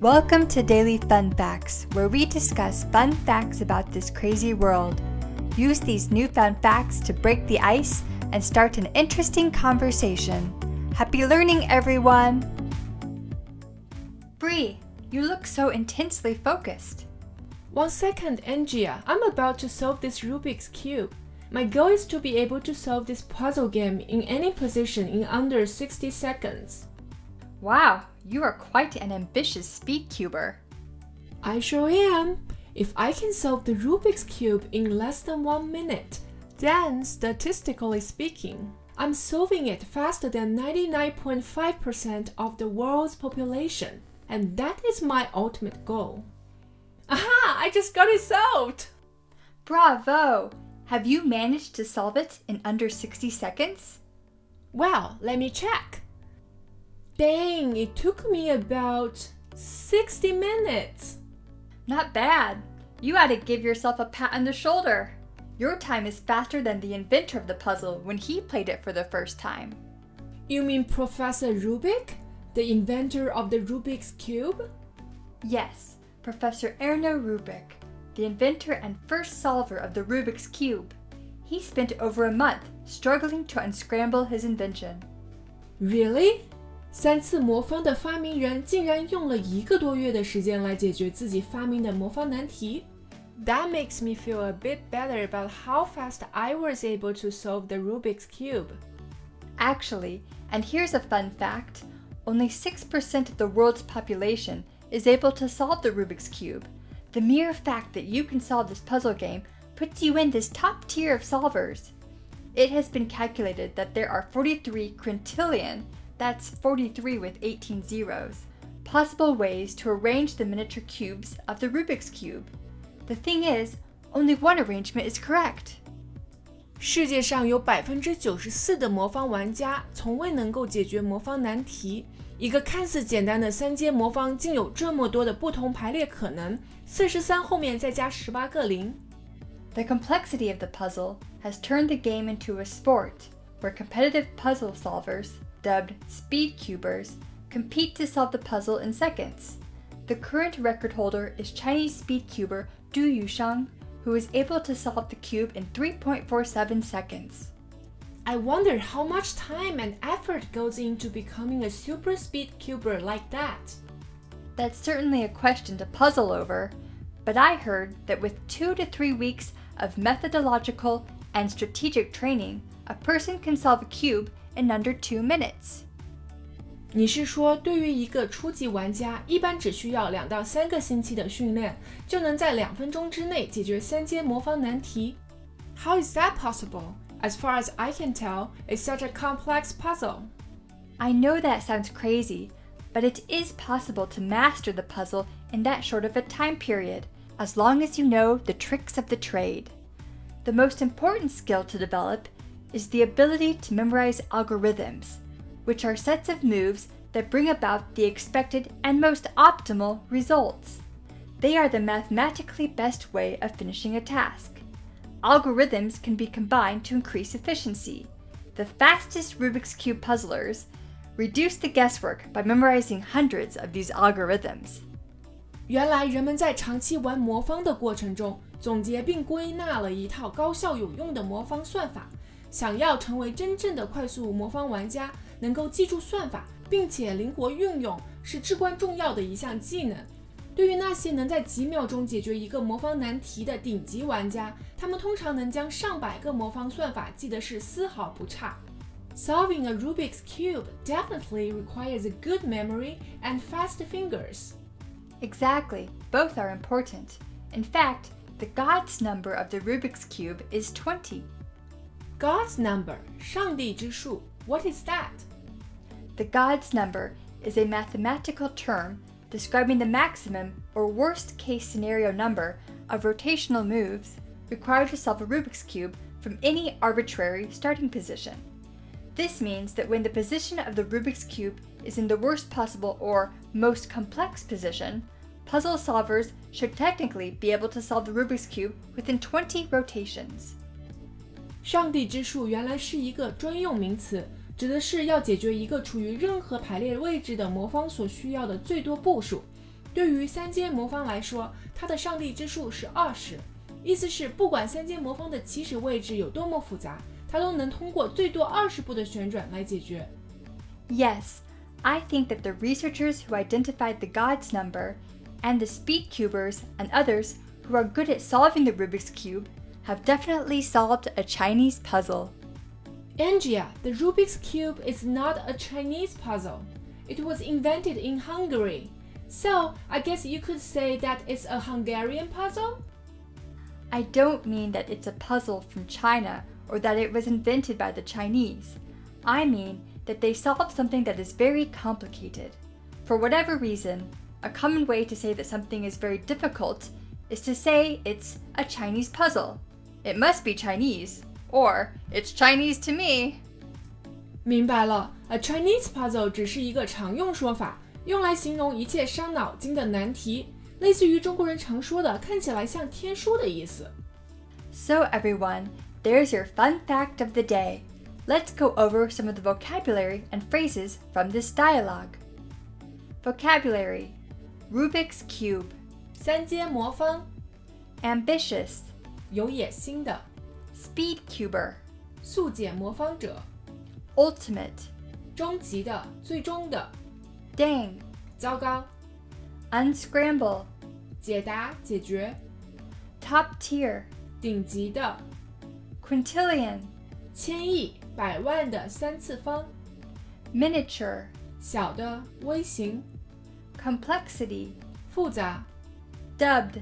Welcome to Daily Fun Facts, where we discuss fun facts about this crazy world. Use these newfound facts to break the ice and start an interesting conversation. Happy learning, everyone! Bree, you look so intensely focused. One second, Angia. I'm about to solve this Rubik's Cube. My goal is to be able to solve this puzzle game in any position in under 60 seconds. Wow, you are quite an ambitious speed cuber. I sure am. If I can solve the Rubik's Cube in less than one minute, then statistically speaking, I'm solving it faster than 99.5% of the world's population. And that is my ultimate goal. Aha! I just got it solved! Bravo! Have you managed to solve it in under 60 seconds? Well, let me check. Dang, it took me about 60 minutes. Not bad. You ought to give yourself a pat on the shoulder. Your time is faster than the inventor of the puzzle when he played it for the first time. You mean Professor Rubik, the inventor of the Rubik's Cube? Yes, Professor Erno Rubik, the inventor and first solver of the Rubik's Cube. He spent over a month struggling to unscramble his invention. Really? 三次魔方的发明人竟然用了一个多月的时间来解决自己发明的魔方难题。That makes me feel a bit better about how fast I was able to solve the Rubik's Cube. Actually, and here's a fun fact only 6% of the world's population is able to solve the Rubik's Cube. The mere fact that you can solve this puzzle game puts you in this top tier of solvers. It has been calculated that there are 43 quintillion, that's 43 with 18 zeros, possible ways to arrange the miniature cubes of the Rubik's Cube. The thing is, only one arrangement is correct. 世界上有百分之九十四的魔方玩家从未能够解决魔方难题。一个看似简单的三阶魔方，竟有这么多的不同排列可能。四十三后面再加十八个零。The complexity of the puzzle has turned the game into a sport where competitive puzzle solvers, dubbed speed cubers, compete to solve the puzzle in seconds. The current record holder is Chinese speed cuber Du Yusheng, who is able to solve the cube in 3.47 seconds. I wonder how much time and effort goes into becoming a super speed cuber like that. That's certainly a question to puzzle over, but I heard that with two to three weeks of methodological and strategic training, a person can solve a cube in under two minutes. 你是说，对于一个初级玩家，一般只需要两到三个星期的训练，就能在两分钟之内解决三阶魔方难题？How is that possible? As far as I can tell, it's such a complex puzzle. I know that sounds crazy, but it is possible to master the puzzle in that short of a time period, as long as you know the tricks of the trade. The most important skill to develop is the ability to memorize algorithms which are sets of moves that bring about the expected and most optimal results. They are the mathematically best way of finishing a task. Algorithms can be combined to increase efficiency. The fastest Rubik's Cube puzzlers reduce the guesswork by memorizing hundreds of these algorithms. 原来人们在长期玩魔方的过程中，总结并归纳了一套高效有用的魔方算法。 想要成为真正的快速魔方玩家，能够记住算法，并且灵活运用，是至关重要的一项技能。对于那些能在几秒钟解决一个魔方难题的顶级玩家，他们通常能将上百个魔方算法记得是丝毫不差。Solving a Rubik's Cube definitely requires a good memory and fast fingers. Exactly, both are important. In fact, the God's number of the Rubik's Cube is 20. God's number, 上帝之数. What is that? The God's number is a mathematical term describing the maximum or worst case scenario number of rotational moves required to solve a Rubik's Cube from any arbitrary starting position. This means that when the position of the Rubik's Cube is in the worst possible or most complex position, puzzle solvers should technically be able to solve the Rubik's Cube within 20 rotations. 上帝之数原来是一个专用名词，指的是要解决一个处于任何排列位置的魔方所需要的最多步数。对于三阶魔方来说，它的上帝之数是二十，意思是不管三阶魔方的起始位置有多么复杂，它都能通过最多二十步的旋转来解决。Yes, I think that the researchers who identified the God's number and the speed cubers and others who are good at solving the Rubik's cube have definitely solved a Chinese puzzle. Angia, the Rubik's Cube is not a Chinese puzzle. It was invented in Hungary. So, I guess you could say that it's a Hungarian puzzle? I don't mean that it's a puzzle from China or that it was invented by the Chinese. I mean that they solved something that is very complicated. For whatever reason, a common way to say that something is very difficult is to say it's a Chinese puzzle. It must be Chinese, or it's Chinese to me. 明白了，a Chinese puzzle 只是一个常用说法，用来形容一切伤脑筋的难题，类似于中国人常说的“看起来像天书”的意思。So everyone, there's your fun fact of the day. Let's go over some of the vocabulary and phrases from this dialogue. Vocabulary Rubik's Cube, 三阶魔方， Ambitious, 有野心的， Speed Cuber, 速解魔方者， Ultimate, 终极的，最终的， Dang, 糟糕， Unscramble, 解答，解决， Top Tier, 顶级的， Quintillion, 千亿、百万的三次方， Miniature, 小的，微型， Complexity, 复杂， Dubbed,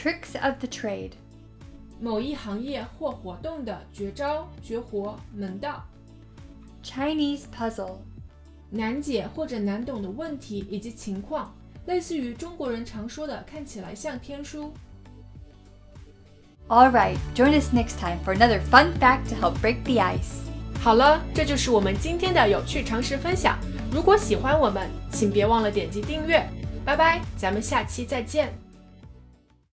tricks of the trade, 某一行业或活动的绝招、绝活、门道， Chinese puzzle, 难解或者难懂的问题以及情况，类似于中国人常说的看起来像天书。 Alright, join us next time for another fun fact to help break the ice. 好了，这就是我们今天的有趣常识分享。如果喜欢我们，请别忘了点击订阅。拜拜，咱们下期再见。